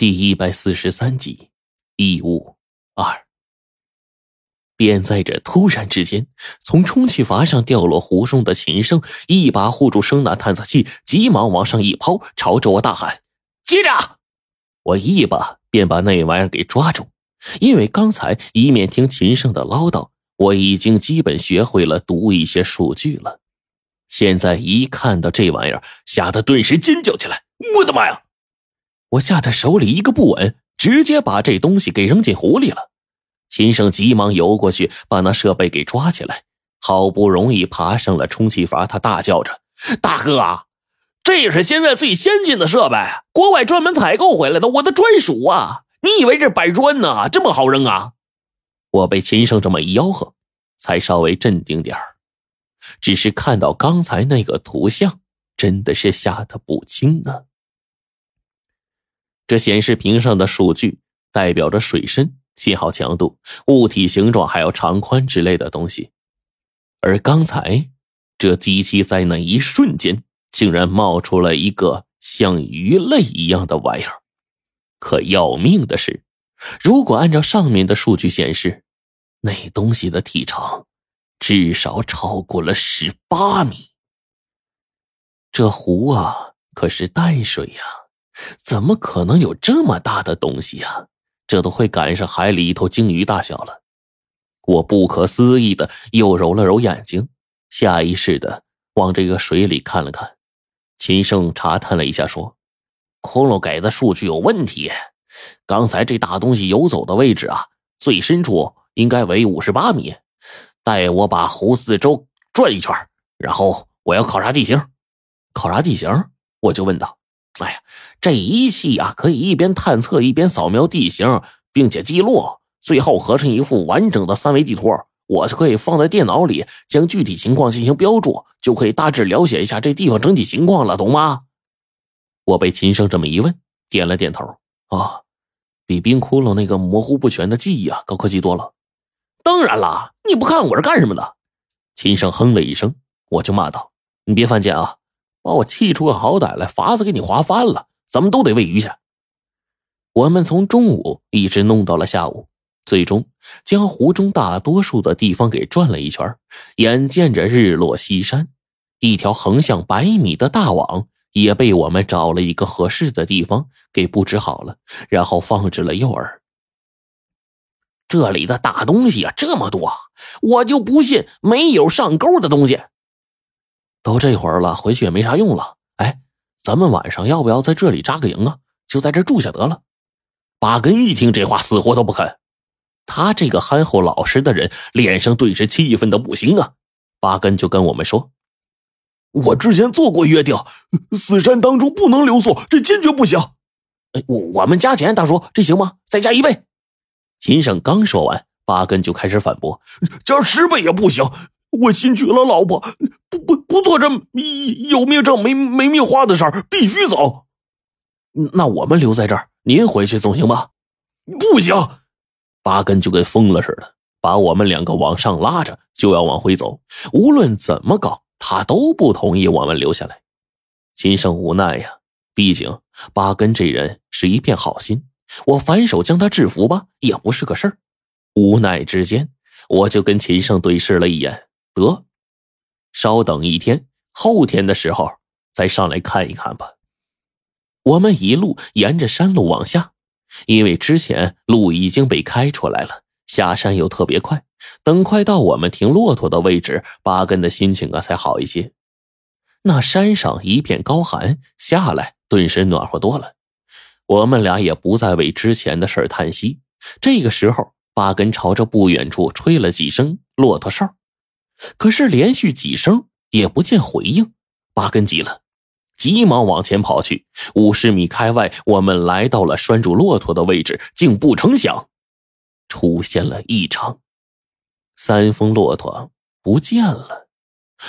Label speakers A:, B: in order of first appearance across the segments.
A: 第一百四十三集，异物二。便在这突然之间，从充气阀上掉落湖中的琴声一把护住声呐探测器，急忙往上一抛，朝着我大喊：“接着！”我一把便把那玩意儿给抓住，因为刚才一面听琴声的唠叨，我已经基本学会了读一些数据了。现在一看到这玩意儿，吓得顿时尖叫起来：“我的妈呀！”我吓得手里一个不稳，直接把这东西给扔进湖里了。秦胜急忙游过去，把那设备给抓起来。好不容易爬上了充气阀，他大叫着：“大哥啊，这是现在最先进的设备，国外专门采购回来的，我的专属啊！你以为这摆砖呢？这么好扔啊？”我被秦胜这么一吆喝，才稍微镇定点。只是看到刚才那个图像，真的是吓得不轻啊！这显示屏上的数据代表着水深、信号强度、物体形状，还有长宽之类的东西。而刚才，这机器在那一瞬间竟然冒出了一个像鱼类一样的玩意儿。可要命的是，如果按照上面的数据显示，那东西的体长至少超过了十八米。这湖啊，可是淡水呀！怎么可能有这么大的东西啊？这都会赶上海里一头鲸鱼大小了。我不可思议的又揉了揉眼睛，下意识的往这个水里看了看。秦胜查探了一下，说：“窟窿给的数据有问题。刚才这大东西游走的位置啊，最深处应该为五十八米。待我把湖四周转一圈，然后我要考察地形。考察地形？”我就问道。哎呀，这仪器啊，可以一边探测一边扫描地形，并且记录，最后合成一幅完整的三维地图。我就可以放在电脑里，将具体情况进行标注，就可以大致了解一下这地方整体情况了，懂吗？我被秦生这么一问，点了点头。啊，比冰窟窿那个模糊不全的记忆啊，高科技多了。当然了，你不看我是干什么的？秦生哼了一声，我就骂道：“你别犯贱啊！”把我气出个好歹来，法子给你划翻了，咱们都得喂鱼去。我们从中午一直弄到了下午，最终将湖中大多数的地方给转了一圈。眼见着日落西山，一条横向百米的大网也被我们找了一个合适的地方给布置好了，然后放置了诱饵。这里的大东西啊这么多，我就不信没有上钩的东西。都这会儿了，回去也没啥用了。哎，咱们晚上要不要在这里扎个营啊？就在这住下得了。八根一听这话，死活都不肯。他这个憨厚老实的人，脸上顿时气愤的不行啊。八根就跟我们说：“我之前做过约定，死山当中不能留宿，这坚决不行。”哎，我我们加钱，大叔，这行吗？再加一倍。秦胜刚说完，八根就开始反驳：“加十倍也不行。”我新娶了老婆，不不不做这有命挣没没命花的事儿，必须走。那我们留在这儿，您回去总行吧？不行，八根就跟疯了似的，把我们两个往上拉着，就要往回走。无论怎么搞，他都不同意我们留下来。秦胜无奈呀，毕竟八根这人是一片好心，我反手将他制服吧，也不是个事儿。无奈之间，我就跟秦胜对视了一眼。得，稍等一天，后天的时候再上来看一看吧。我们一路沿着山路往下，因为之前路已经被开出来了，下山又特别快。等快到我们停骆驼的位置，八根的心情啊才好一些。那山上一片高寒，下来顿时暖和多了。我们俩也不再为之前的事叹息。这个时候，八根朝着不远处吹了几声骆驼哨。可是连续几声也不见回应，八根急了，急忙往前跑去。五十米开外，我们来到了拴住骆驼的位置，竟不成想，出现了异常，三峰骆驼不见了，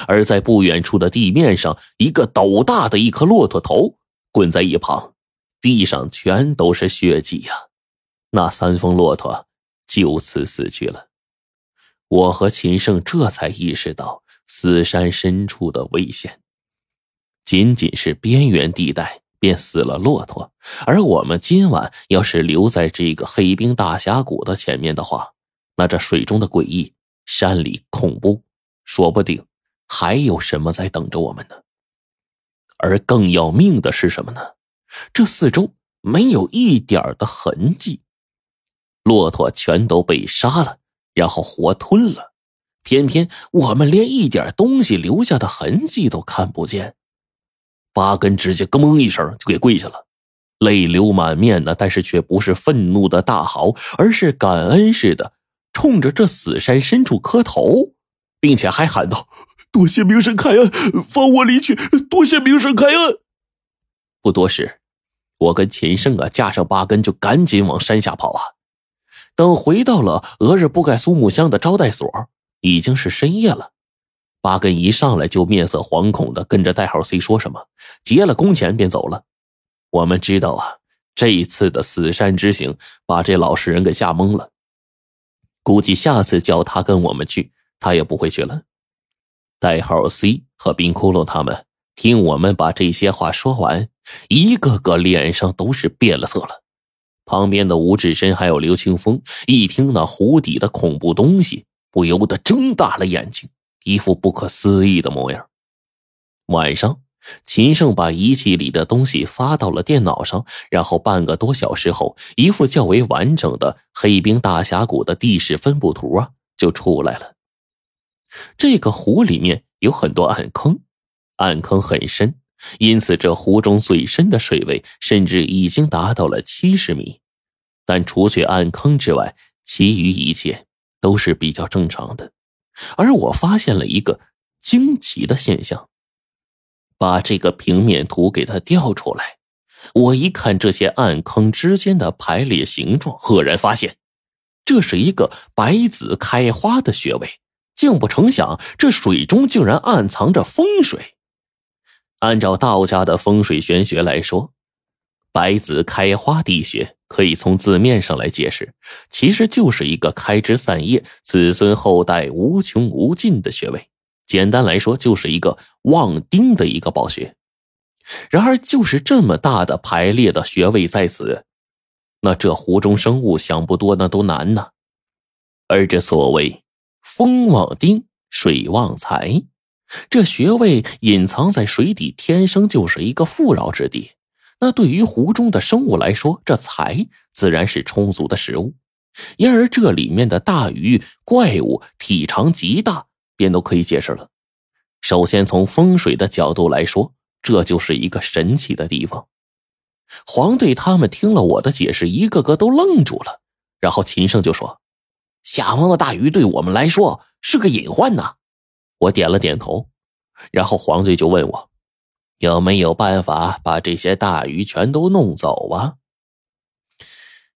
A: 而在不远处的地面上，一个斗大的一颗骆驼头滚在一旁，地上全都是血迹呀！那三峰骆驼就此死去了。我和秦胜这才意识到死山深处的危险。仅仅是边缘地带，便死了骆驼，而我们今晚要是留在这个黑冰大峡谷的前面的话，那这水中的诡异、山里恐怖，说不定还有什么在等着我们呢。而更要命的是什么呢？这四周没有一点的痕迹，骆驼全都被杀了，然后活吞了，偏偏我们连一点东西留下的痕迹都看不见。八根直接咯嘣一声就给跪下了，泪流满面的，但是却不是愤怒的大嚎，而是感恩似的，冲着这死山深处磕头，并且还喊道：“多谢明神开恩，放我离去！多谢明神开恩。”不多时，我跟秦胜啊架上八根就赶紧往山下跑啊。等回到了俄日布盖苏木乡的招待所，已经是深夜了。八根一上来就面色惶恐的跟着代号 C 说什么，结了工钱便走了。我们知道啊，这一次的死山之行把这老实人给吓懵了，估计下次叫他跟我们去，他也不会去了。代号 C 和冰窟窿他们听我们把这些话说完，一个个脸上都是变了色了。旁边的吴志深还有刘清风一听那湖底的恐怖东西，不由得睁大了眼睛。一副不可思议的模样。晚上，秦胜把仪器里的东西发到了电脑上，然后半个多小时后，一幅较为完整的黑冰大峡谷的地势分布图啊就出来了。这个湖里面有很多暗坑，暗坑很深，因此这湖中最深的水位甚至已经达到了七十米。但除去暗坑之外，其余一切都是比较正常的。而我发现了一个惊奇的现象，把这个平面图给它调出来，我一看这些暗坑之间的排列形状，赫然发现，这是一个百子开花的穴位。竟不成想，这水中竟然暗藏着风水。按照道家的风水玄学来说，百子开花地穴。可以从字面上来解释，其实就是一个开枝散叶、子孙后代无穷无尽的穴位。简单来说，就是一个旺丁的一个宝穴。然而，就是这么大的排列的穴位在此，那这湖中生物想不多，那都难呐。而这所谓风旺丁，水旺财，这穴位隐藏在水底，天生就是一个富饶之地。那对于湖中的生物来说，这财自然是充足的食物，因而这里面的大鱼怪物体长极大，便都可以解释了。首先从风水的角度来说，这就是一个神奇的地方。黄队他们听了我的解释，一个个都愣住了。然后秦胜就说：“下方的大鱼对我们来说是个隐患呐。”我点了点头，然后黄队就问我。有没有办法把这些大鱼全都弄走啊？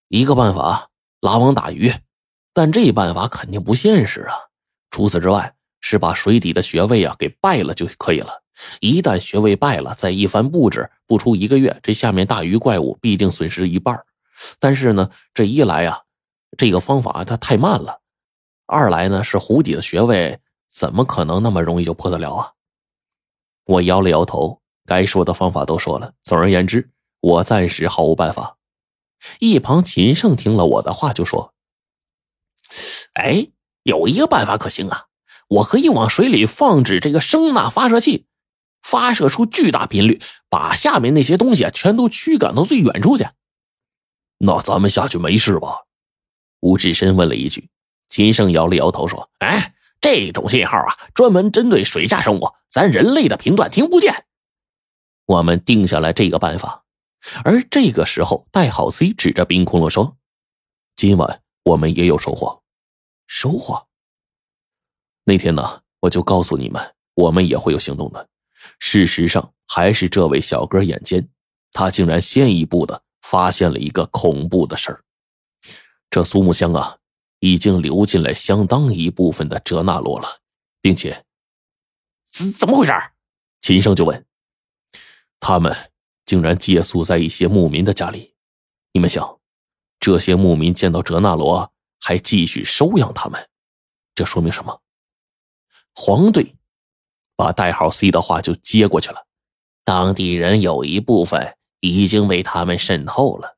A: 一个办法拉网打鱼，但这办法肯定不现实啊。除此之外，是把水底的穴位啊给败了就可以了。一旦穴位败了，再一番布置，不出一个月，这下面大鱼怪物必定损失一半。但是呢，这一来啊，这个方法它太慢了；二来呢，是湖底的穴位怎么可能那么容易就破得了啊？我摇了摇头。该说的方法都说了。总而言之，我暂时毫无办法。一旁秦胜听了我的话，就说：“哎，有一个办法可行啊！我可以往水里放置这个声呐发射器，发射出巨大频率，把下面那些东西啊全都驱赶到最远处去。”那咱们下去没事吧？吴志深问了一句。秦胜摇了摇头说：“哎，这种信号啊，专门针对水下生物，咱人类的频段听不见。”我们定下来这个办法，而这个时候，代号 C 指着冰窟窿说：“今晚我们也有收获。”收获。那天呢，我就告诉你们，我们也会有行动的。事实上，还是这位小哥眼尖，他竟然先一步的发现了一个恐怖的事儿。这苏木香啊，已经流进来相当一部分的哲那罗了，并且，怎怎么回事？秦胜就问。他们竟然借宿在一些牧民的家里，你们想，这些牧民见到哲那罗还继续收养他们，这说明什么？黄队把代号 C 的话就接过去了。当地人有一部分已经被他们渗透了。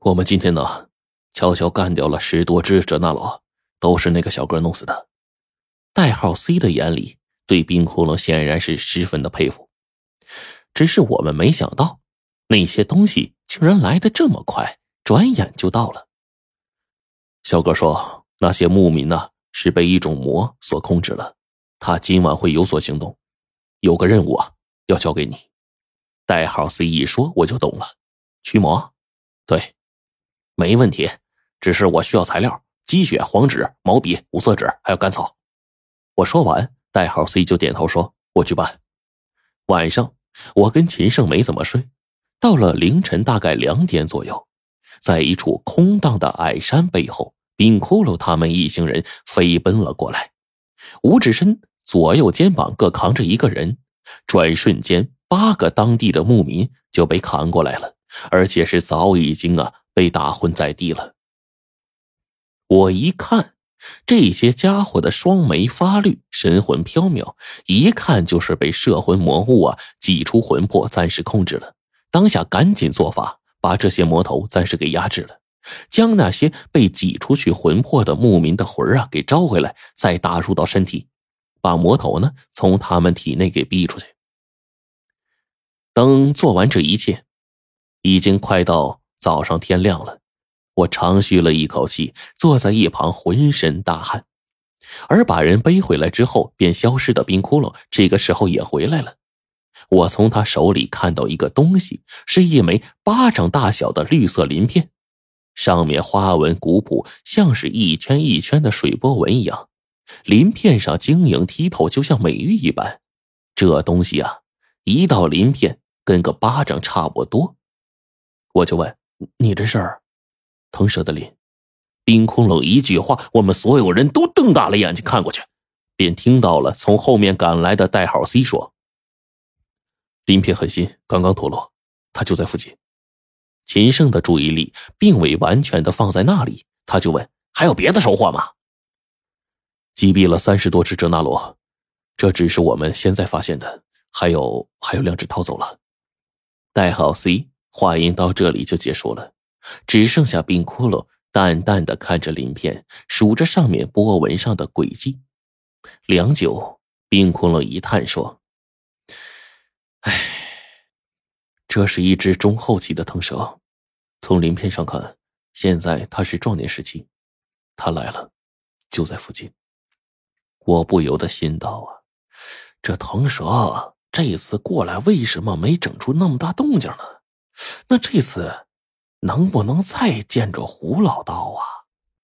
A: 我们今天呢，悄悄干掉了十多只哲那罗，都是那个小哥弄死的。代号 C 的眼里对冰窟窿显然是十分的佩服，只是我们没想到那些东西竟然来的这么快，转眼就到了。小哥说，那些牧民呢是被一种魔所控制了，他今晚会有所行动，有个任务啊要交给你。代号 C 一说我就懂了，驱魔，对，没问题，只是我需要材料：鸡血、黄纸、毛笔、五色纸，还有干草。我说完，代号 C 就点头说：“我去办。”晚上，我跟秦胜没怎么睡。到了凌晨，大概两点左右，在一处空荡的矮山背后，冰骷髅他们一行人飞奔了过来。五指身左右肩膀各扛着一个人，转瞬间，八个当地的牧民就被扛过来了，而且是早已经啊被打昏在地了。我一看。这些家伙的双眉发绿，神魂飘渺，一看就是被摄魂魔物啊挤出魂魄，暂时控制了。当下赶紧做法，把这些魔头暂时给压制了，将那些被挤出去魂魄的牧民的魂啊给招回来，再打入到身体，把魔头呢从他们体内给逼出去。等做完这一切，已经快到早上天亮了。我长吁了一口气，坐在一旁浑身大汗。而把人背回来之后便消失的冰窟窿，这个时候也回来了。我从他手里看到一个东西，是一枚巴掌大小的绿色鳞片，上面花纹古朴，像是一圈一圈的水波纹一样。鳞片上晶莹剔透，就像美玉一般。这东西啊，一道鳞片跟个巴掌差不多。我就问你这事儿。腾蛇的鳞，冰窟窿一句话，我们所有人都瞪大了眼睛看过去，便听到了从后面赶来的代号 C 说：“鳞片很新，刚刚脱落，他就在附近。”秦胜的注意力并未完全的放在那里，他就问：“还有别的收获吗？”击毙了三十多只哲那罗，这只是我们现在发现的，还有还有两只逃走了。代号 C 话音到这里就结束了。只剩下冰窟窿淡淡的看着鳞片，数着上面波纹上的轨迹。良久，冰窟窿一叹说：“唉，这是一只中后期的腾蛇。从鳞片上看，现在它是壮年时期。它来了，就在附近。”我不由得心道：“啊，这腾蛇这次过来，为什么没整出那么大动静呢？那这次……”能不能再见着胡老道啊？